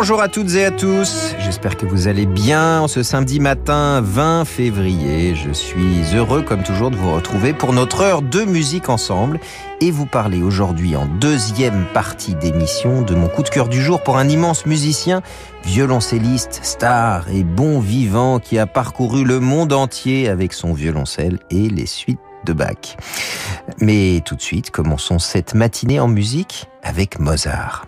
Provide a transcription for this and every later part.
Bonjour à toutes et à tous, j'espère que vous allez bien ce samedi matin 20 février. Je suis heureux comme toujours de vous retrouver pour notre heure de musique ensemble et vous parler aujourd'hui en deuxième partie d'émission de mon coup de cœur du jour pour un immense musicien, violoncelliste, star et bon vivant qui a parcouru le monde entier avec son violoncelle et les suites de Bach. Mais tout de suite, commençons cette matinée en musique avec Mozart.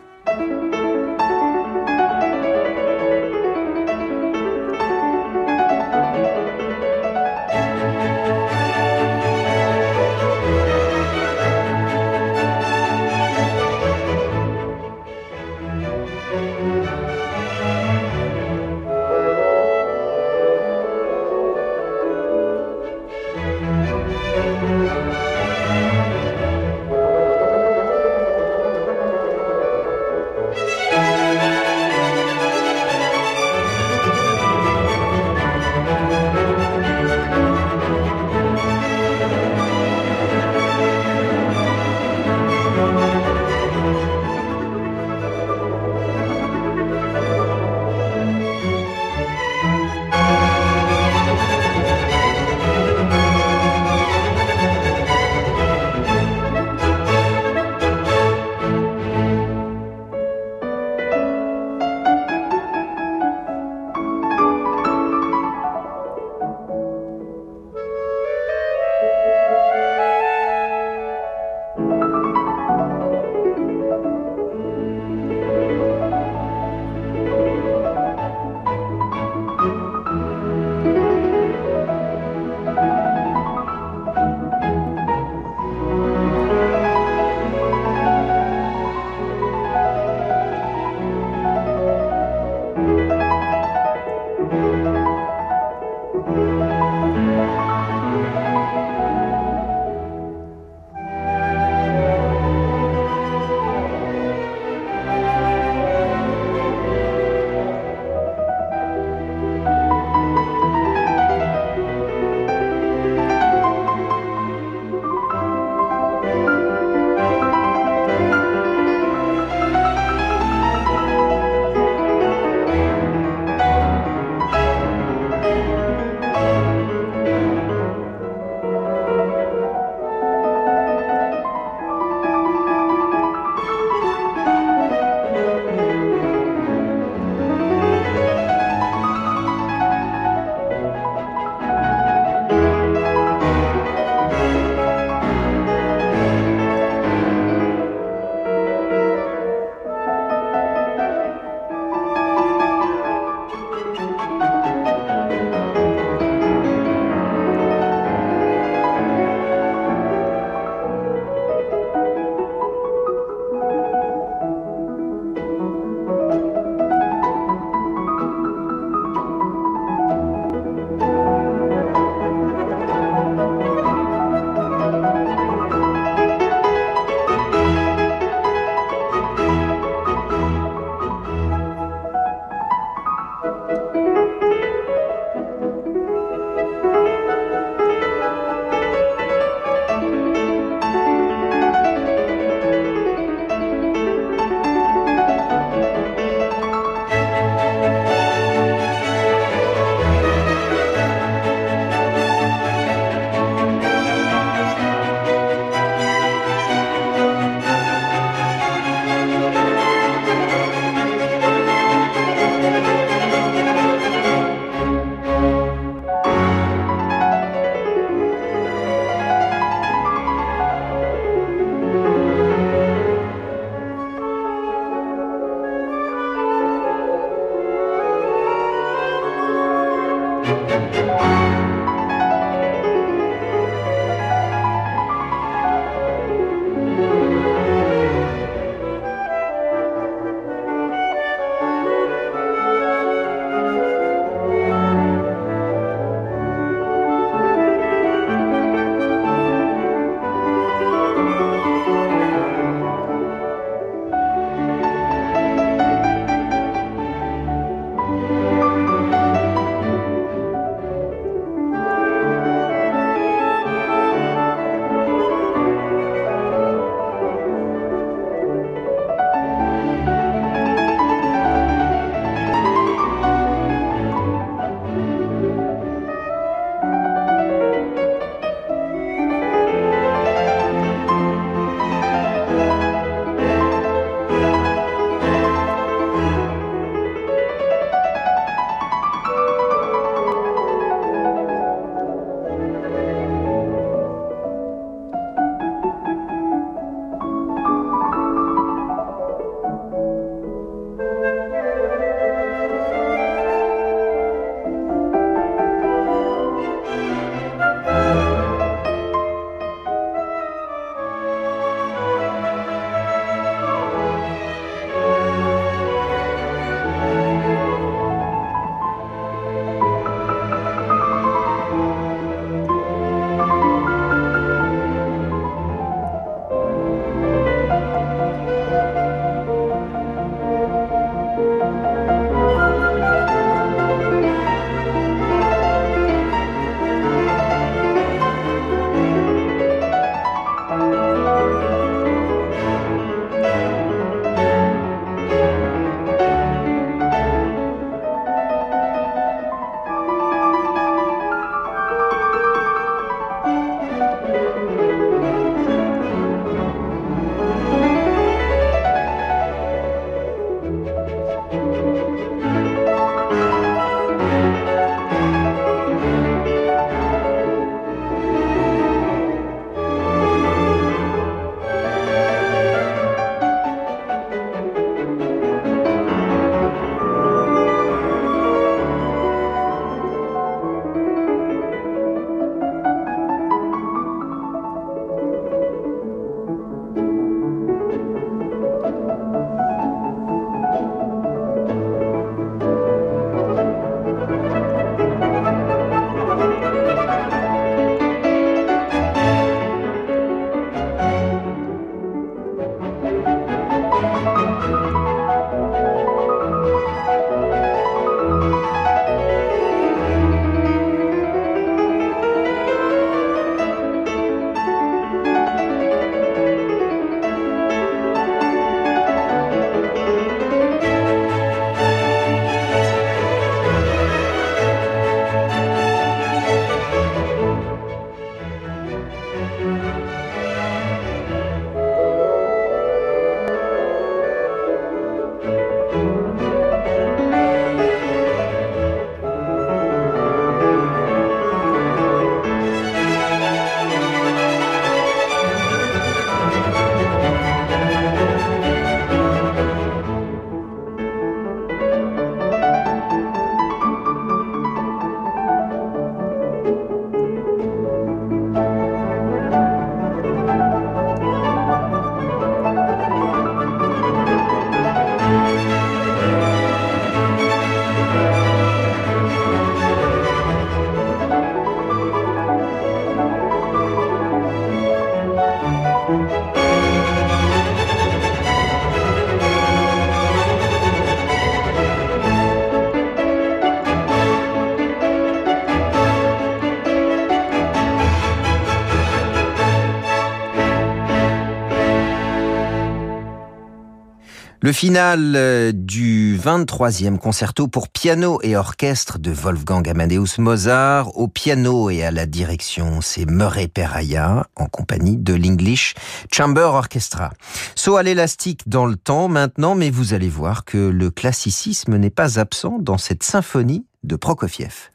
Le final euh, du 23e concerto pour piano et orchestre de Wolfgang Amadeus Mozart. Au piano et à la direction, c'est Murray Peraya en compagnie de l'English Chamber Orchestra. Saut à l'élastique dans le temps maintenant, mais vous allez voir que le classicisme n'est pas absent dans cette symphonie de Prokofiev.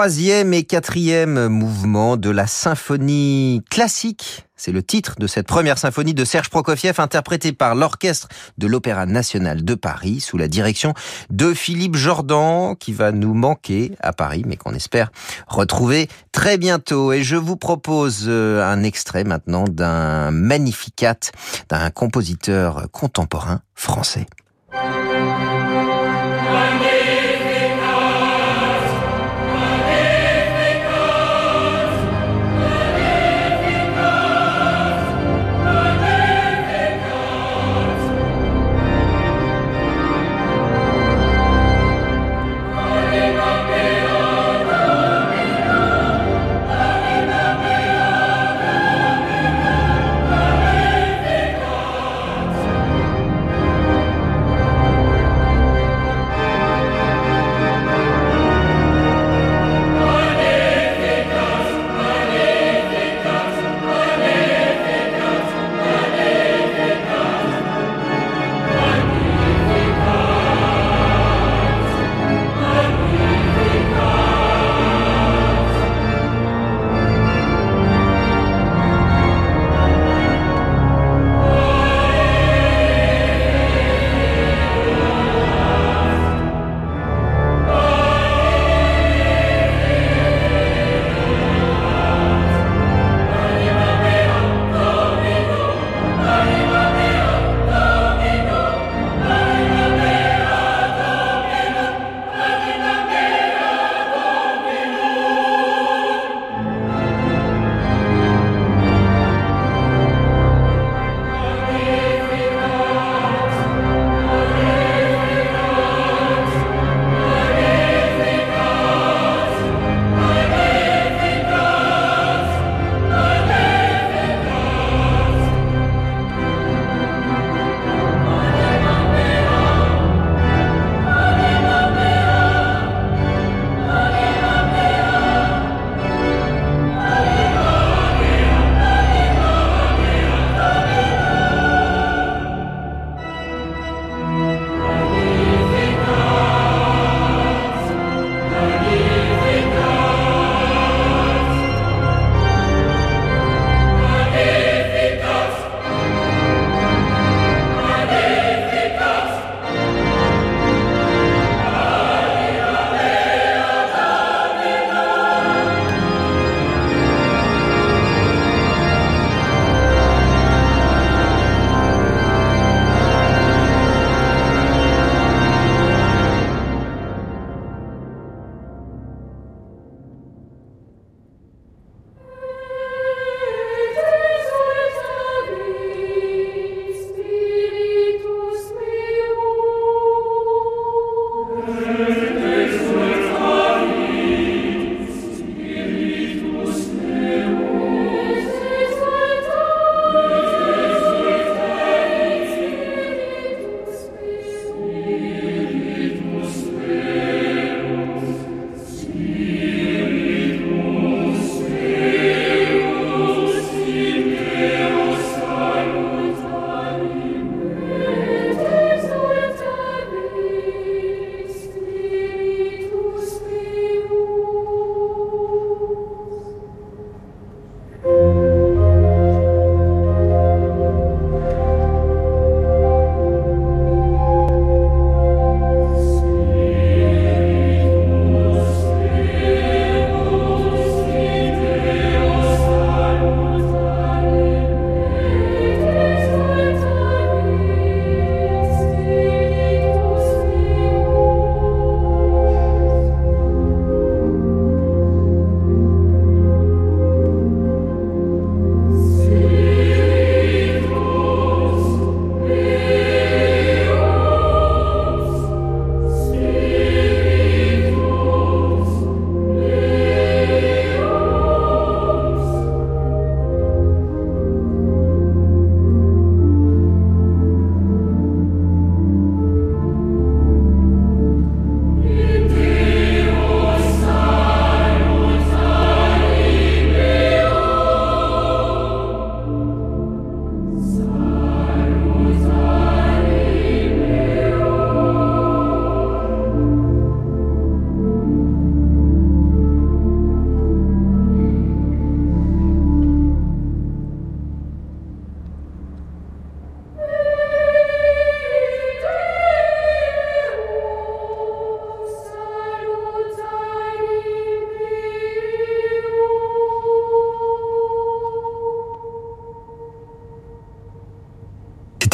Troisième et quatrième mouvements de la symphonie classique c'est le titre de cette première symphonie de Serge Prokofiev interprétée par l'Orchestre de l'Opéra National de Paris sous la direction de Philippe Jordan qui va nous manquer à Paris mais qu'on espère retrouver très bientôt. Et je vous propose euh, un extrait maintenant d'un Magnificat d'un compositeur contemporain français.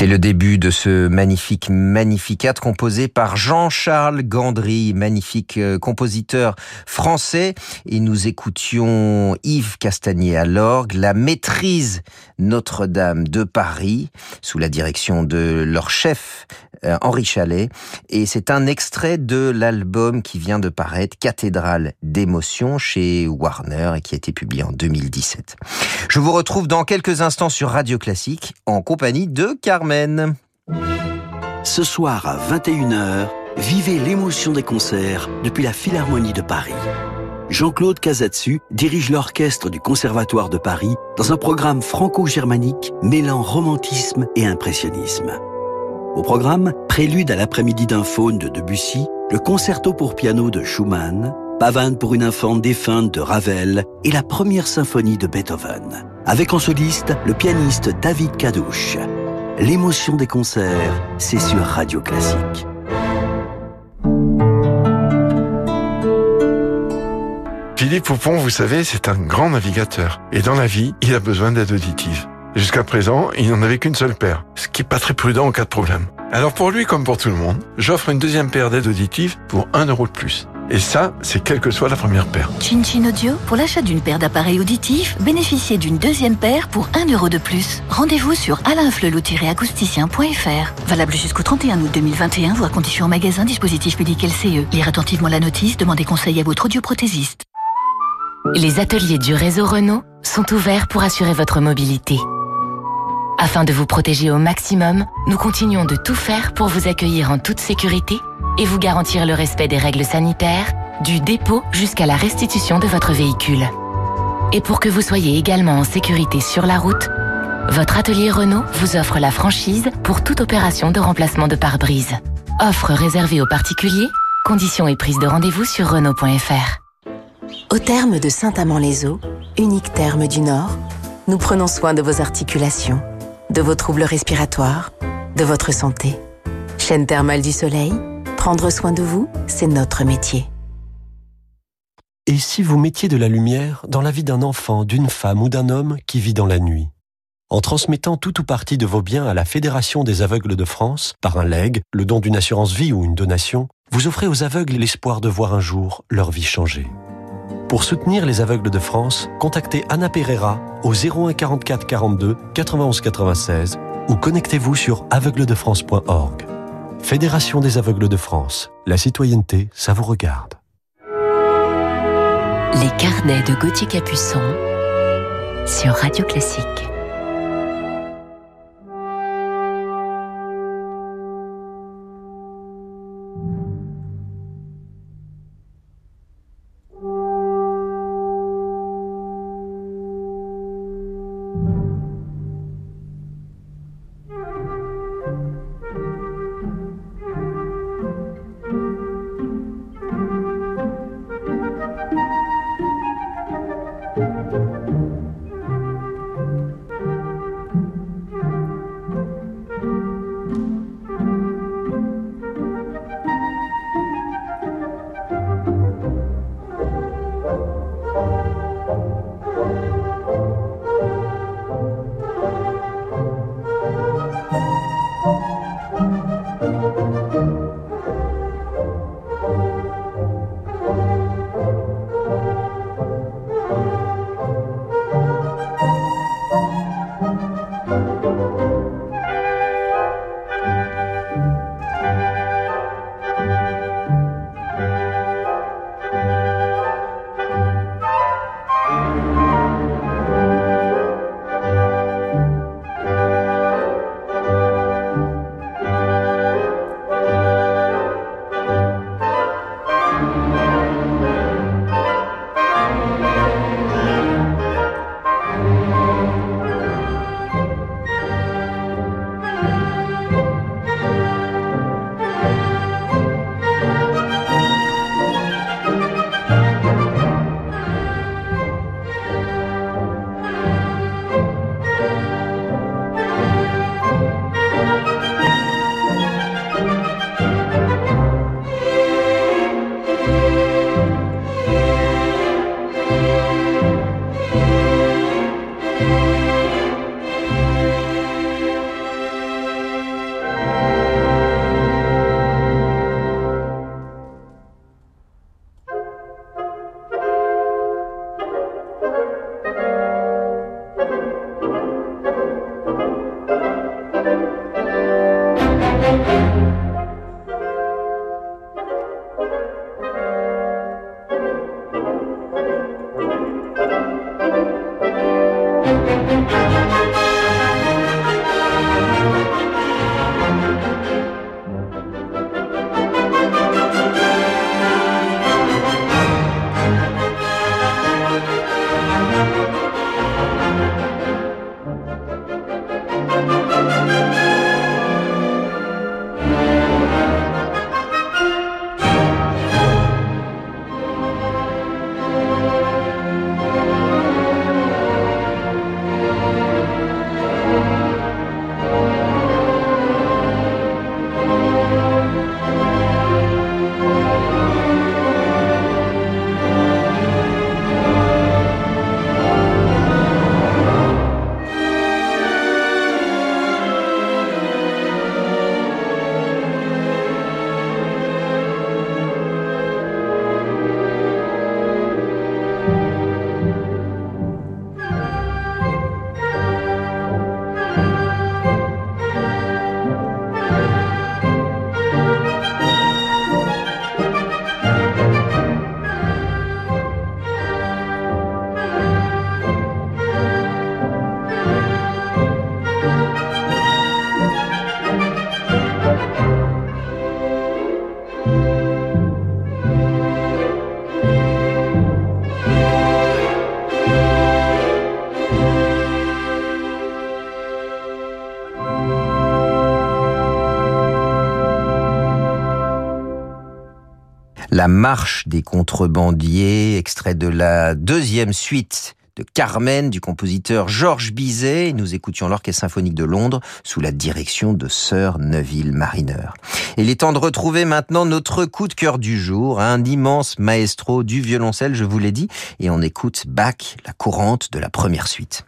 Le début de ce magnifique Magnificat composé par Jean-Charles Gandry, magnifique euh, compositeur français. Et nous écoutions Yves Castagnier à l'orgue, la maîtrise Notre-Dame de Paris, sous la direction de leur chef euh, Henri Chalet. Et c'est un extrait de l'album qui vient de paraître, Cathédrale d'émotion, chez Warner et qui a été publié en 2017. Je vous retrouve dans quelques instants sur Radio Classique en compagnie de Carmen. Ce soir à 21h, vivez l'émotion des concerts depuis la Philharmonie de Paris. Jean-Claude Casatsu dirige l'orchestre du Conservatoire de Paris dans un programme franco-germanique mêlant romantisme et impressionnisme. Au programme, prélude à l'après-midi d'un faune de Debussy, le concerto pour piano de Schumann, Pavane pour une infante défunte de Ravel et la première symphonie de Beethoven. Avec en soliste le pianiste David Kadouche. L'émotion des concerts, c'est sur Radio Classique. Philippe Poupon, vous savez, c'est un grand navigateur. Et dans la vie, il a besoin d'aide auditive. Jusqu'à présent, il n'en avait qu'une seule paire, ce qui est pas très prudent en cas de problème. Alors pour lui comme pour tout le monde, j'offre une deuxième paire d'aides auditives pour un euro de plus. Et ça, c'est quelle que soit la première paire. Chin Chin Audio, pour l'achat d'une paire d'appareils auditifs, bénéficiez d'une deuxième paire pour 1 euro de plus. Rendez-vous sur alainflelou-acousticien.fr. Valable jusqu'au 31 août 2021, voire conditions en magasin, dispositif médical CE. Lire attentivement la notice, demandez conseil à votre audioprothésiste. Les ateliers du réseau Renault sont ouverts pour assurer votre mobilité. Afin de vous protéger au maximum, nous continuons de tout faire pour vous accueillir en toute sécurité et vous garantir le respect des règles sanitaires, du dépôt jusqu'à la restitution de votre véhicule. Et pour que vous soyez également en sécurité sur la route, votre atelier Renault vous offre la franchise pour toute opération de remplacement de pare-brise. Offre réservée aux particuliers, conditions et prise de rendez-vous sur Renault.fr. Au terme de Saint-Amand-les-Eaux, unique terme du Nord, nous prenons soin de vos articulations, de vos troubles respiratoires, de votre santé. Chaîne thermale du soleil, prendre soin de vous, c'est notre métier. Et si vous mettiez de la lumière dans la vie d'un enfant, d'une femme ou d'un homme qui vit dans la nuit? En transmettant tout ou partie de vos biens à la Fédération des aveugles de France, par un legs, le don d'une assurance vie ou une donation, vous offrez aux aveugles l'espoir de voir un jour leur vie changer. Pour soutenir les aveugles de France, contactez Anna Pereira au 01 44 42 91 96 ou connectez-vous sur aveugledefrance.org. Fédération des aveugles de France. La citoyenneté, ça vous regarde. Les carnets de Gauthier Capuçon sur Radio Classique. La marche des contrebandiers, extrait de la deuxième suite de Carmen du compositeur Georges Bizet. Nous écoutions l'Orchestre symphonique de Londres sous la direction de Sir Neville Mariner. Il est temps de retrouver maintenant notre coup de cœur du jour, un immense maestro du violoncelle, je vous l'ai dit, et on écoute Bach, la courante de la première suite.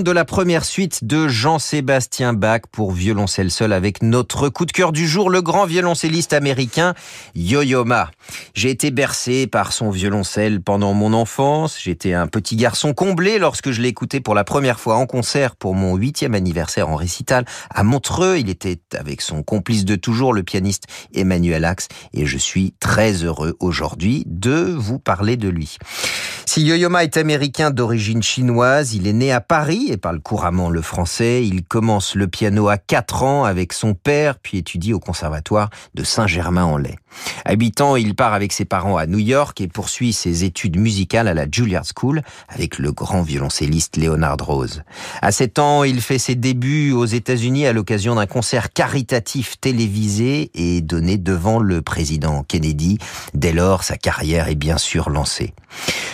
De la première suite de Jean-Sébastien Bach pour violoncelle seul avec notre coup de cœur du jour, le grand violoncelliste américain Yo-Yo Ma. J'ai été bercé par son violoncelle pendant mon enfance. J'étais un petit garçon comblé lorsque je l'ai écouté pour la première fois en concert pour mon huitième anniversaire en récital à Montreux. Il était avec son complice de toujours, le pianiste Emmanuel Axe, et je suis très heureux aujourd'hui de vous parler de lui. Si Yo-Yo est américain d'origine chinoise, il est né à Paris et parle couramment le français. Il commence le piano à 4 ans avec son père, puis étudie au conservatoire de Saint-Germain-en-Laye. Habitant, il part avec ses parents à New York et poursuit ses études musicales à la Juilliard School avec le grand violoncelliste Leonard Rose. À 7 ans, il fait ses débuts aux États-Unis à l'occasion d'un concert caritatif télévisé et donné devant le président Kennedy. Dès lors, sa carrière est bien sûr lancée.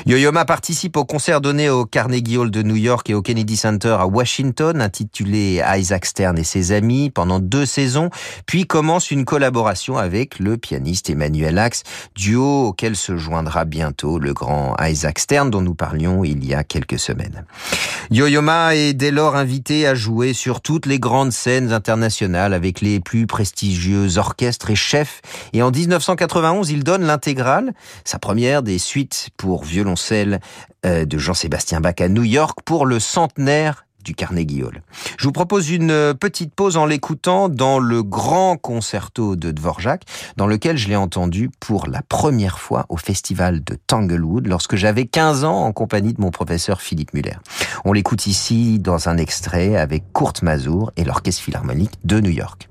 Yo-Yo participe au concert donné au Carnegie Hall de New York et au Kennedy À Washington, intitulé Isaac Stern et ses amis, pendant deux saisons, puis commence une collaboration avec le pianiste Emmanuel Axe, duo auquel se joindra bientôt le grand Isaac Stern dont nous parlions il y a quelques semaines. Yo-Yo est dès lors invité à jouer sur toutes les grandes scènes internationales avec les plus prestigieux orchestres et chefs, et en 1991, il donne l'intégrale, sa première des suites pour violon celle euh, de Jean-Sébastien Bach à New York pour le centenaire du Carnegie Hall. Je vous propose une euh, petite pause en l'écoutant dans le grand concerto de Dvorak, dans lequel je l'ai entendu pour la première fois au festival de Tanglewood lorsque j'avais 15 ans en compagnie de mon professeur Philippe Muller. On l'écoute ici dans un extrait avec Kurt Mazur et l'Orchestre Philharmonique de New York.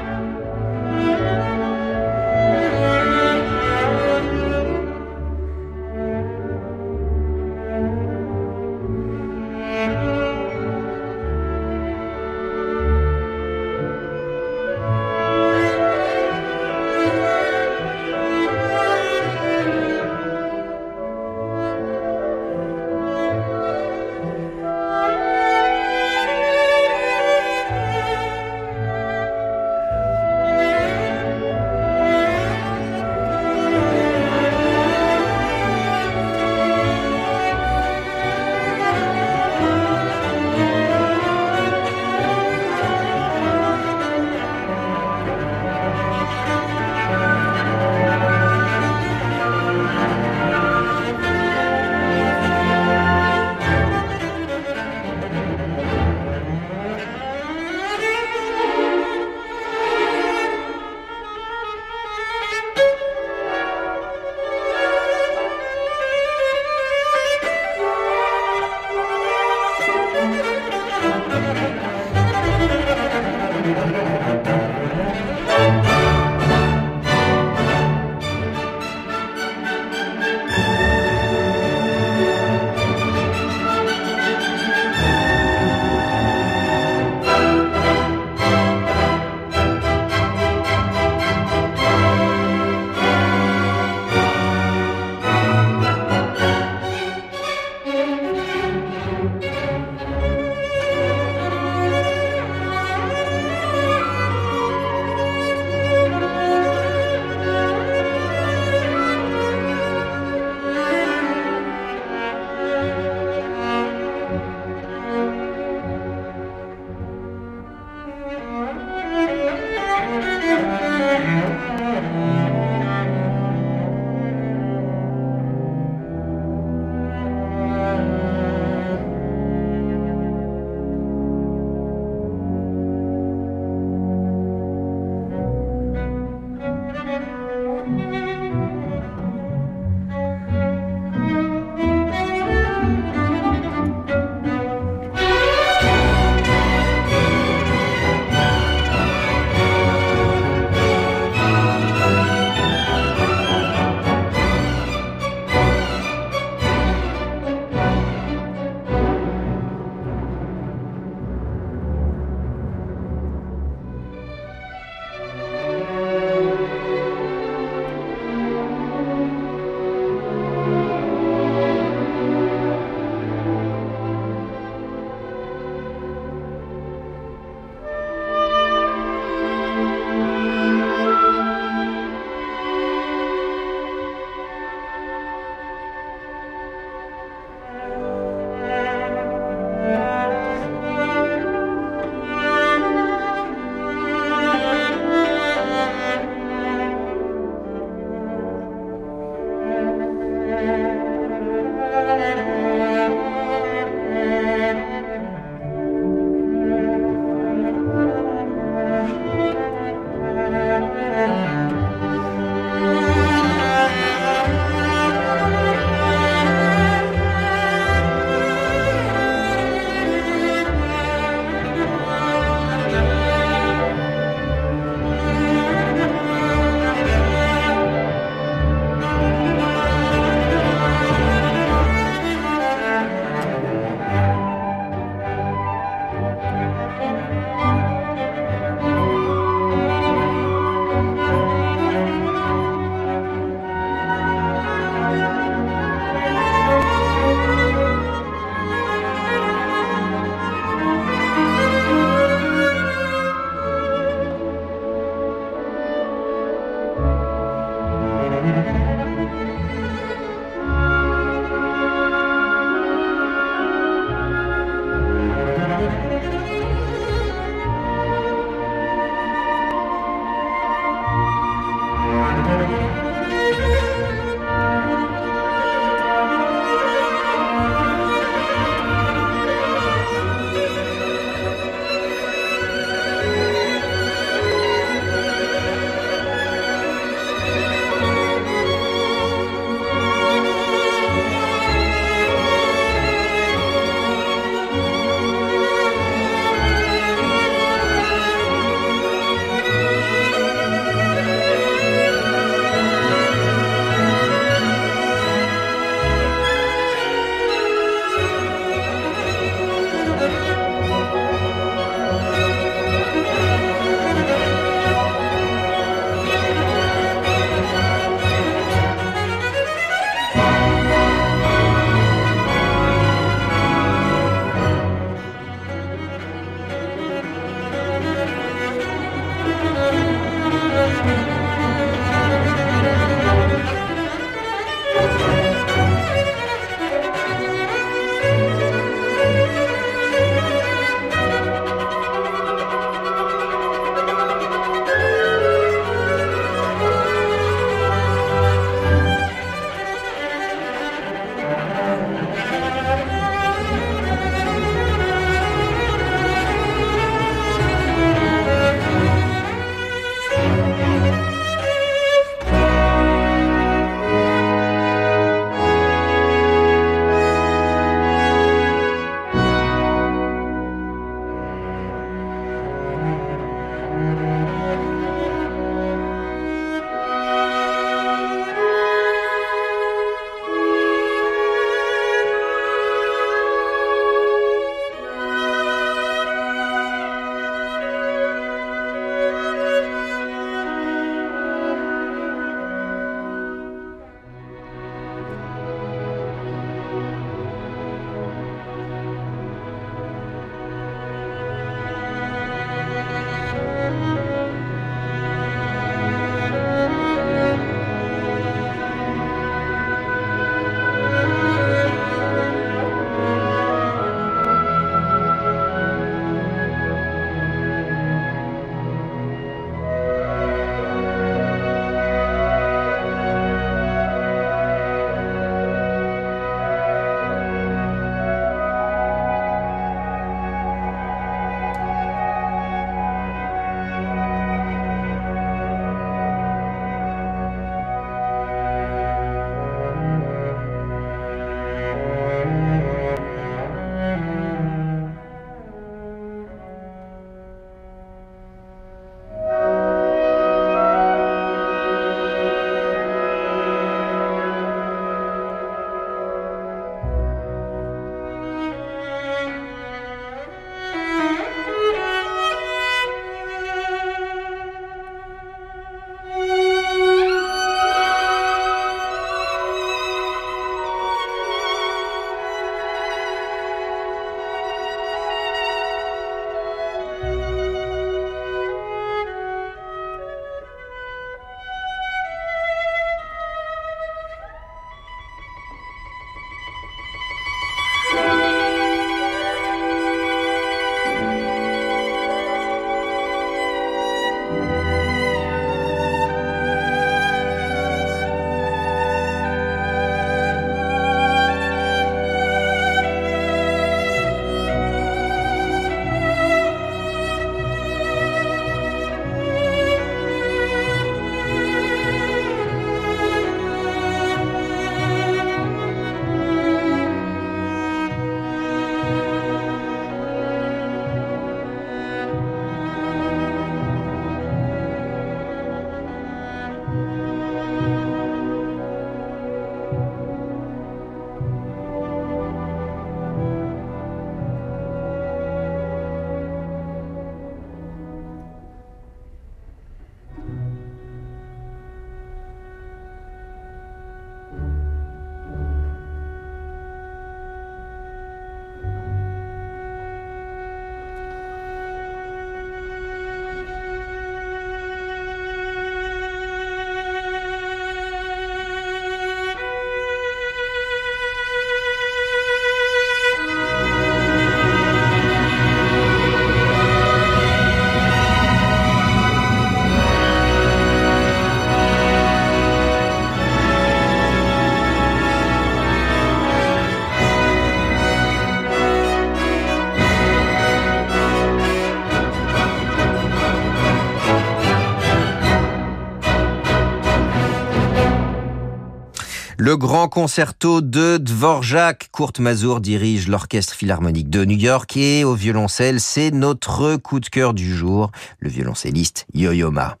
Le grand concerto de Dvorak, Kurt Mazur dirige l'Orchestre Philharmonique de New York et au violoncelle, c'est notre coup de cœur du jour, le violoncelliste Yo-Yo Ma.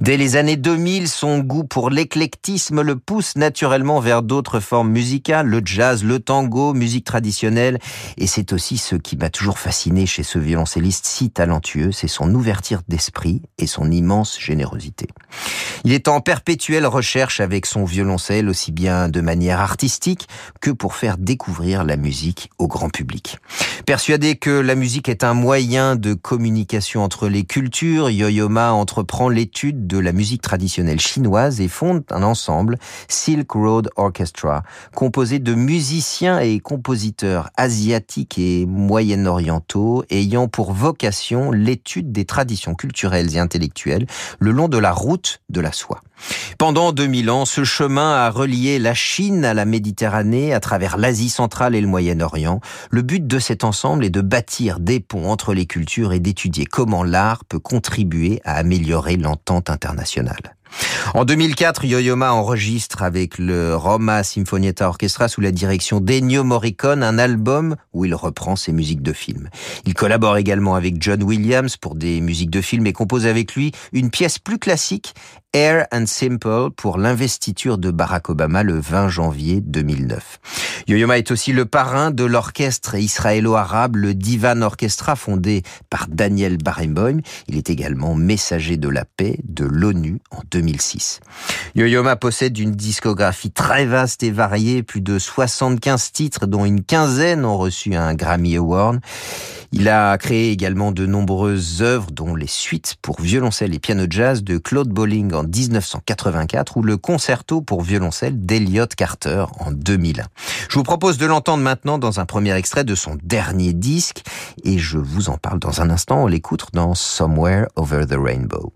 Dès les années 2000, son goût pour l'éclectisme le pousse naturellement vers d'autres formes musicales, le jazz, le tango, musique traditionnelle. Et c'est aussi ce qui m'a toujours fasciné chez ce violoncelliste si talentueux, c'est son ouverture d'esprit et son immense générosité. Il est en perpétuelle recherche avec son violoncelle, aussi bien de manière artistique que pour faire découvrir la musique au grand public. Persuadé que la musique est un moyen de communication entre les cultures, Yo-Yo Ma entreprend l'étude de la musique traditionnelle chinoise et fonde un ensemble, Silk Road Orchestra, composé de musiciens et compositeurs asiatiques et moyen-orientaux ayant pour vocation l'étude des traditions culturelles et intellectuelles le long de la route de la soie. Pendant 2000 ans, ce chemin a relié la Chine à la Méditerranée à travers l'Asie centrale et le Moyen-Orient. Le but de cet ensemble est de bâtir des ponts entre les cultures et d'étudier comment l'art peut contribuer à améliorer l'entente internationale. En 2004, Yo-Yo Ma enregistre avec le Roma Sinfonietta Orchestra sous la direction d'Ennio Morricone un album où il reprend ses musiques de film. Il collabore également avec John Williams pour des musiques de film et compose avec lui une pièce plus classique, Air and Simple, pour l'investiture de Barack Obama le 20 janvier 2009. Yo-Yo Ma est aussi le parrain de l'orchestre israélo-arabe, le Divan Orchestra, fondé par Daniel Barenboim. Il est également messager de la paix de l'ONU en 2006. Yo-Yo Ma possède une discographie très vaste et variée, plus de 75 titres dont une quinzaine ont reçu un Grammy Award. Il a créé également de nombreuses œuvres, dont les suites pour violoncelle et piano jazz de Claude Bolling en 1984 ou le concerto pour violoncelle d'Eliot Carter en 2001. Je vous propose de l'entendre maintenant dans un premier extrait de son dernier disque et je vous en parle dans un instant. On l'écoute dans Somewhere Over the Rainbow.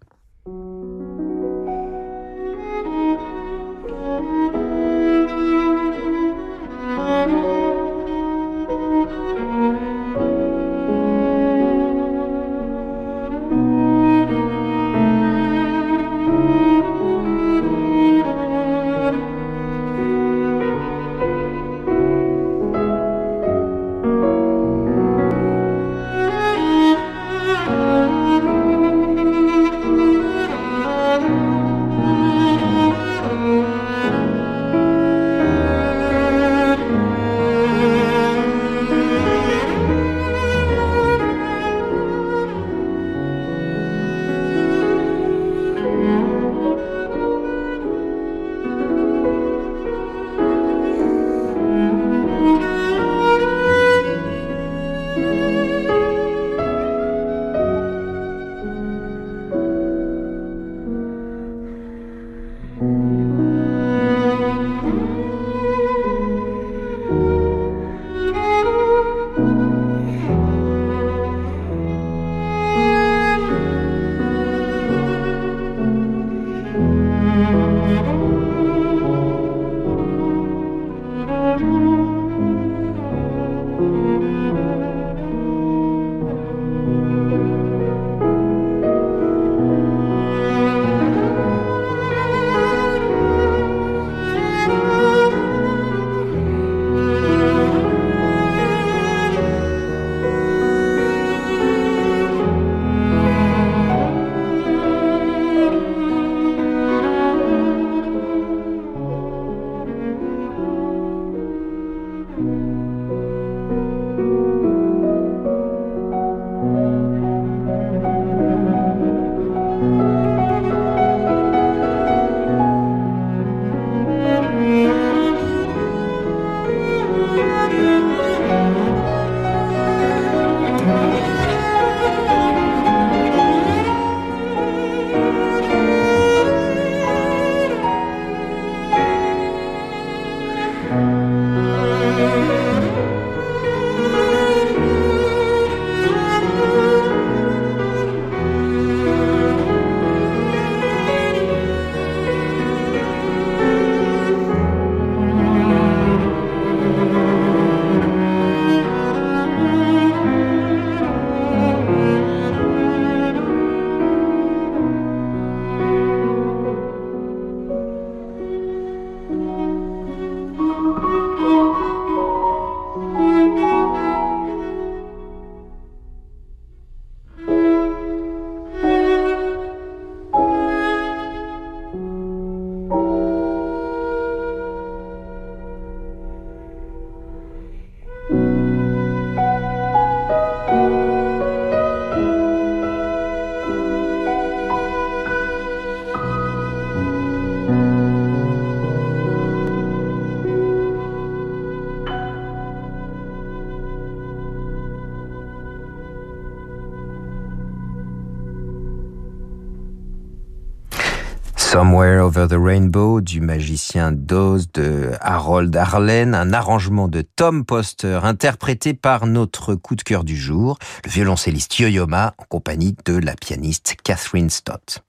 The Rainbow du magicien d'Oz de Harold Arlen, un arrangement de Tom Poster interprété par notre coup de cœur du jour, le violoncelliste Yo-Yo-Ma en compagnie de la pianiste Catherine Stott.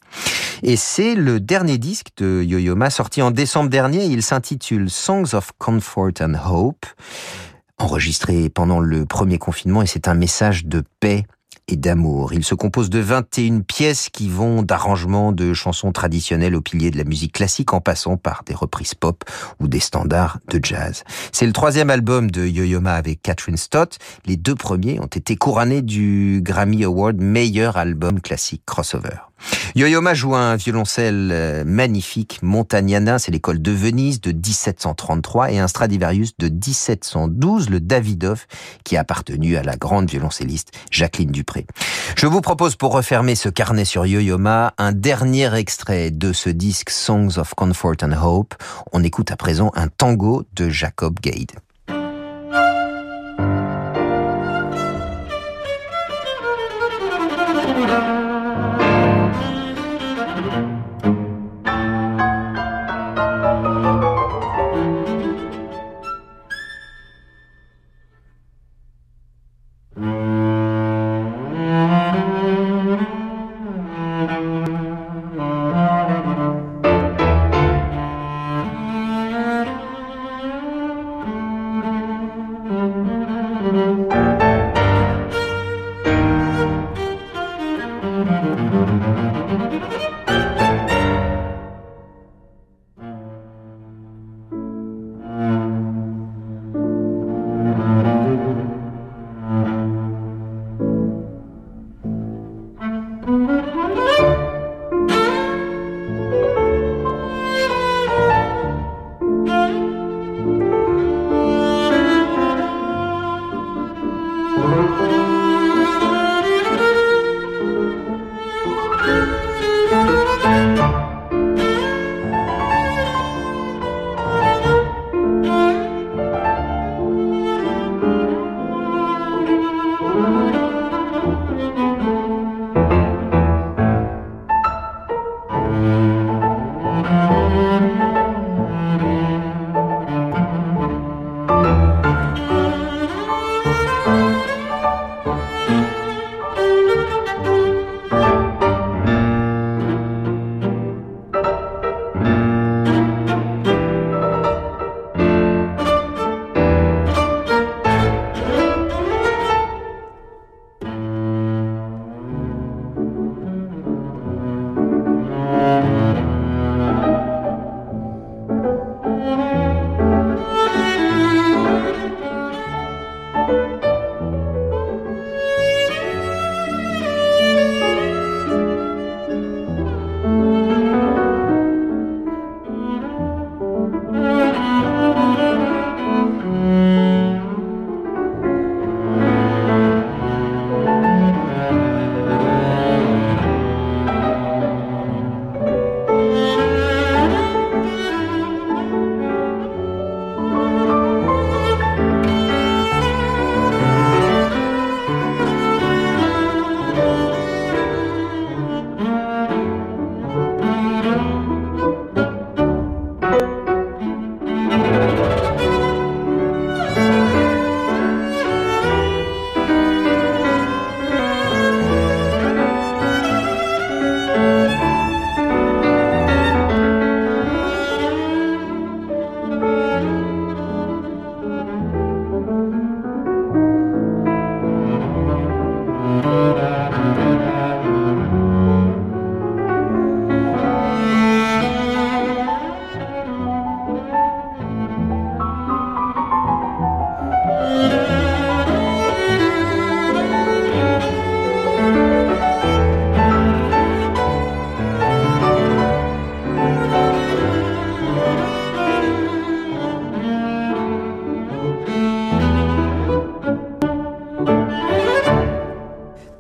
Et c'est le dernier disque de Yo-Yo-Ma sorti en décembre dernier, il s'intitule Songs of Comfort and Hope enregistré pendant le premier confinement et c'est un message de paix et d'amour. Il se compose de 21 pièces qui vont d'arrangements de chansons traditionnelles au pilier de la musique classique en passant par des reprises pop ou des standards de jazz. C'est le troisième album de Yo-Yo Ma avec Catherine Stott. Les deux premiers ont été couronnés du Grammy Award meilleur album classique crossover. Yo-Yo joue un violoncelle euh, magnifique, Montagnana, c'est l'école de Venise de 1733 et un Stradivarius de 1712, le Davidoff, qui a appartenu à la grande violoncelliste Jacqueline Dupré. Je vous propose pour refermer ce carnet sur Yo-Yo un dernier extrait de ce disque Songs of Comfort and Hope. On écoute à présent un tango de Jacob Gade.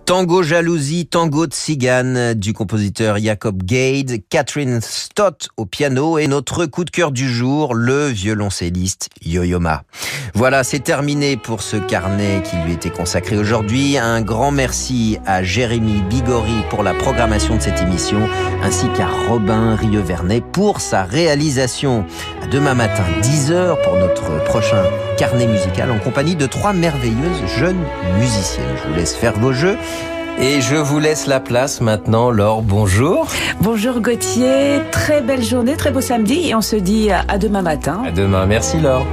Tango Jalousie, Tango de Cigane du compositeur Jacob Gade, Catherine Stott au piano et notre coup de cœur du jour, le violoncelliste Yo-Yo Ma. Voilà, c'est terminé pour ce carnet qui lui était consacré aujourd'hui. Un grand merci à Jérémy Bigori pour la programmation de cette émission, ainsi qu'à Robin Rieuvernet pour sa réalisation. À demain matin, 10h pour notre prochain carnet musical en compagnie de trois merveilleuses jeunes musiciennes. Je vous laisse faire vos jeux. Et je vous laisse la place maintenant, Laure. Bonjour. Bonjour Gauthier. Très belle journée, très beau samedi. Et on se dit à demain matin. À demain. Merci Laure.